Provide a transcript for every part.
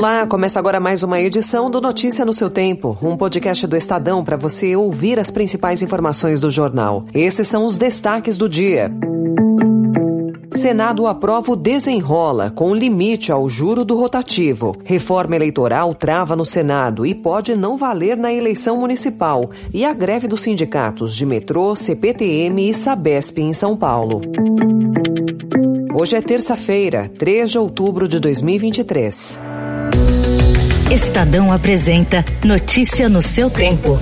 Olá, começa agora mais uma edição do Notícia no seu Tempo, um podcast do Estadão para você ouvir as principais informações do jornal. Esses são os destaques do dia. Senado aprova o desenrola com limite ao juro do rotativo. Reforma eleitoral trava no Senado e pode não valer na eleição municipal. E a greve dos sindicatos de metrô, CPTM e Sabesp em São Paulo. Hoje é terça-feira, 3 de outubro de 2023. Estadão apresenta Notícia no seu tempo.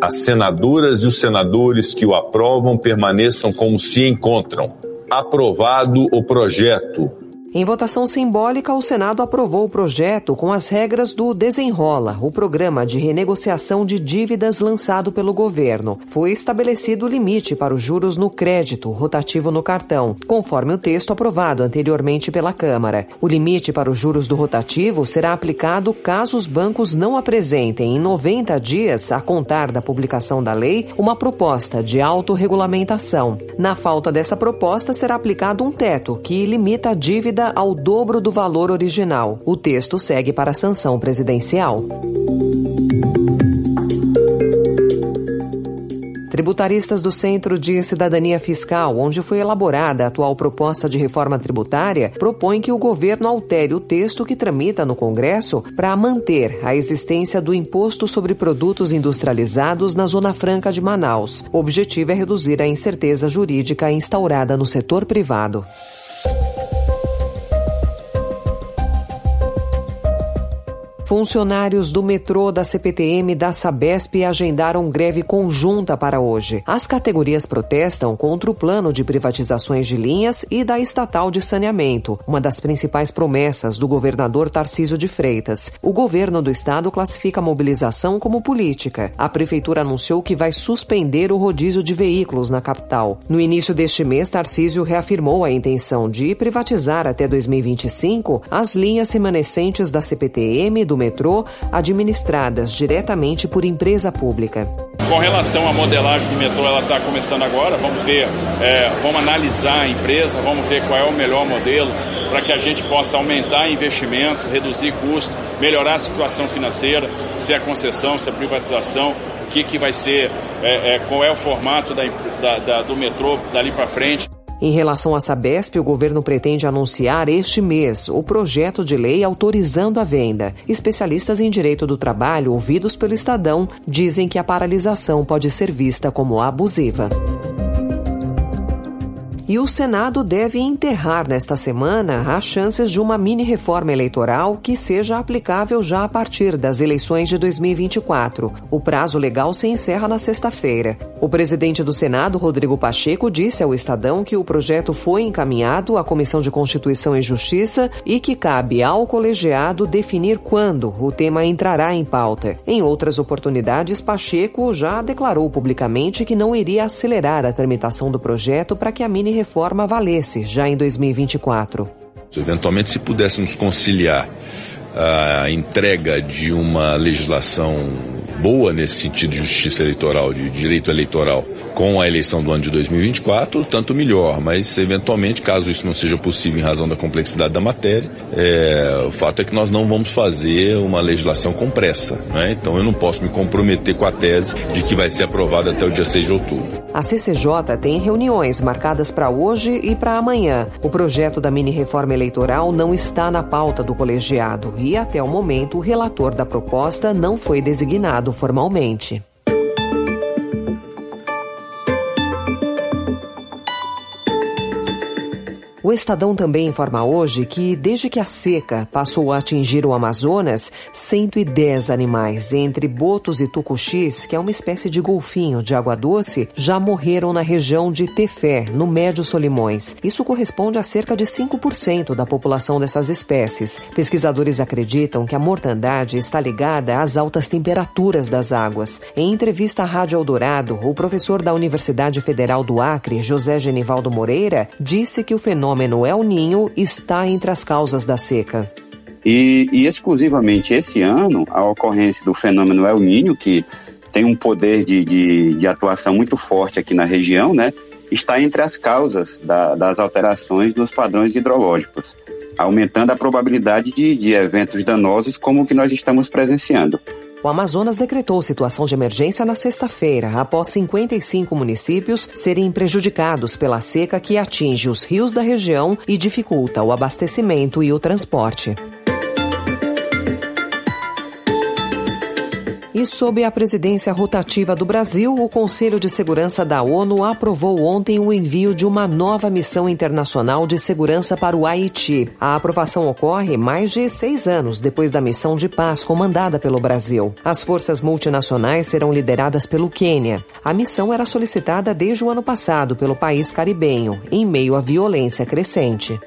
As senadoras e os senadores que o aprovam permaneçam como se encontram. Aprovado o projeto em votação simbólica, o Senado aprovou o projeto com as regras do Desenrola, o programa de renegociação de dívidas lançado pelo governo. Foi estabelecido o limite para os juros no crédito rotativo no cartão, conforme o texto aprovado anteriormente pela Câmara. O limite para os juros do rotativo será aplicado caso os bancos não apresentem em 90 dias, a contar da publicação da lei, uma proposta de autorregulamentação. Na falta dessa proposta, será aplicado um teto que limita a dívida ao dobro do valor original. O texto segue para a sanção presidencial. Tributaristas do Centro de Cidadania Fiscal, onde foi elaborada a atual proposta de reforma tributária, propõem que o governo altere o texto que tramita no Congresso para manter a existência do imposto sobre produtos industrializados na Zona Franca de Manaus. O objetivo é reduzir a incerteza jurídica instaurada no setor privado. Funcionários do metrô, da CPTM da Sabesp agendaram greve conjunta para hoje. As categorias protestam contra o plano de privatizações de linhas e da estatal de saneamento, uma das principais promessas do governador Tarcísio de Freitas. O governo do estado classifica a mobilização como política. A prefeitura anunciou que vai suspender o rodízio de veículos na capital. No início deste mês, Tarcísio reafirmou a intenção de privatizar até 2025 as linhas remanescentes da CPTM, do do metrô administradas diretamente por empresa pública. Com relação à modelagem do metrô, ela está começando agora. Vamos ver, é, vamos analisar a empresa, vamos ver qual é o melhor modelo para que a gente possa aumentar investimento, reduzir custo, melhorar a situação financeira, se é concessão, se é privatização, o que, que vai ser, é, é, qual é o formato da, da, da, do metrô dali para frente. Em relação à Sabesp, o governo pretende anunciar este mês o projeto de lei autorizando a venda. Especialistas em direito do trabalho, ouvidos pelo Estadão, dizem que a paralisação pode ser vista como abusiva. E o Senado deve enterrar nesta semana as chances de uma mini reforma eleitoral que seja aplicável já a partir das eleições de 2024. O prazo legal se encerra na sexta-feira. O presidente do Senado, Rodrigo Pacheco, disse ao Estadão que o projeto foi encaminhado à Comissão de Constituição e Justiça e que cabe ao colegiado definir quando o tema entrará em pauta. Em outras oportunidades, Pacheco já declarou publicamente que não iria acelerar a tramitação do projeto para que a mini reforma valesse já em 2024. Eventualmente, se pudéssemos conciliar a entrega de uma legislação boa nesse sentido de justiça eleitoral, de direito eleitoral, com a eleição do ano de 2024, tanto melhor. Mas, eventualmente, caso isso não seja possível em razão da complexidade da matéria, é, o fato é que nós não vamos fazer uma legislação com pressa. Né? Então, eu não posso me comprometer com a tese de que vai ser aprovada até o dia 6 de outubro. A CCJ tem reuniões marcadas para hoje e para amanhã. O projeto da mini-reforma eleitoral não está na pauta do colegiado e, até o momento, o relator da proposta não foi designado formalmente. O Estadão também informa hoje que, desde que a seca passou a atingir o Amazonas, 110 animais, entre botos e tucuxis, que é uma espécie de golfinho de água doce, já morreram na região de Tefé, no Médio Solimões. Isso corresponde a cerca de 5% da população dessas espécies. Pesquisadores acreditam que a mortandade está ligada às altas temperaturas das águas. Em entrevista à Rádio Eldorado, o professor da Universidade Federal do Acre, José Genivaldo Moreira, disse que o fenômeno fenômeno El Ninho está entre as causas da seca. E, e, exclusivamente esse ano, a ocorrência do fenômeno El Ninho, que tem um poder de, de, de, atuação muito forte aqui na região, né? está entre as causas da, das alterações nos padrões hidrológicos, aumentando a probabilidade de, de eventos danosos como o que nós estamos presenciando. O Amazonas decretou situação de emergência na sexta-feira, após 55 municípios serem prejudicados pela seca que atinge os rios da região e dificulta o abastecimento e o transporte. E sob a presidência rotativa do Brasil, o Conselho de Segurança da ONU aprovou ontem o envio de uma nova missão internacional de segurança para o Haiti. A aprovação ocorre mais de seis anos depois da missão de paz comandada pelo Brasil. As forças multinacionais serão lideradas pelo Quênia. A missão era solicitada desde o ano passado pelo país caribenho, em meio à violência crescente.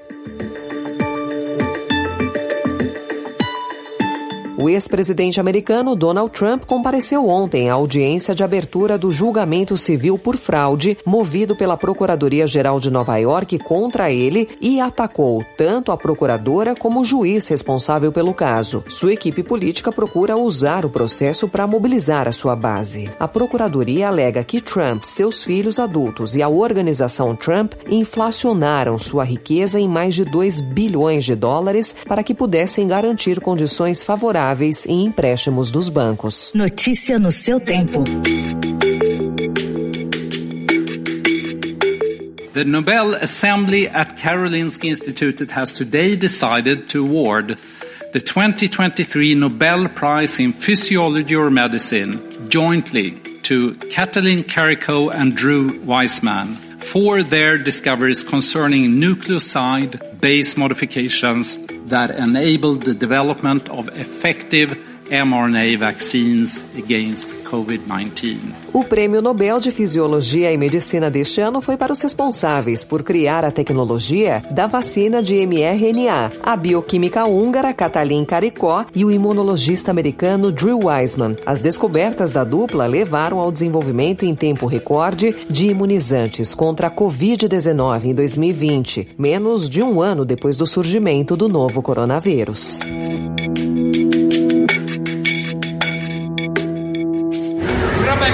O ex-presidente americano Donald Trump compareceu ontem à audiência de abertura do julgamento civil por fraude movido pela Procuradoria-Geral de Nova York contra ele e atacou tanto a procuradora como o juiz responsável pelo caso. Sua equipe política procura usar o processo para mobilizar a sua base. A procuradoria alega que Trump, seus filhos adultos e a organização Trump inflacionaram sua riqueza em mais de 2 bilhões de dólares para que pudessem garantir condições favoráveis favoráveis em empréstimos dos bancos. Notícia no seu tempo. The Nobel Assembly at Karolinska Institute has today decided to award the 2023 Nobel Prize in Physiology or Medicine jointly to Katalin Kariko and Drew Weissman for their discoveries concerning nucleoside base modifications that enabled the development of effective mRNA vaccines against COVID-19. O Prêmio Nobel de Fisiologia e Medicina deste ano foi para os responsáveis por criar a tecnologia da vacina de mRNA, a bioquímica húngara Katalin Karikó e o imunologista americano Drew Weissman. As descobertas da dupla levaram ao desenvolvimento em tempo recorde de imunizantes contra a Covid-19 em 2020, menos de um ano depois do surgimento do novo coronavírus.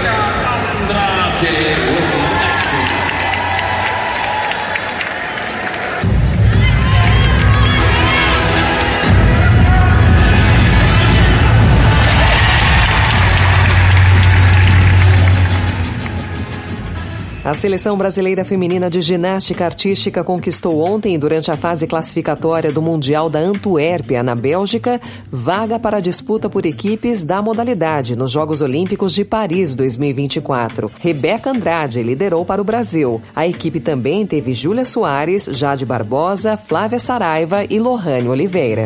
Andra Cehun. A seleção brasileira feminina de ginástica artística conquistou ontem, durante a fase classificatória do Mundial da Antuérpia, na Bélgica, vaga para a disputa por equipes da modalidade nos Jogos Olímpicos de Paris 2024. Rebeca Andrade liderou para o Brasil. A equipe também teve Júlia Soares, Jade Barbosa, Flávia Saraiva e Lohane Oliveira.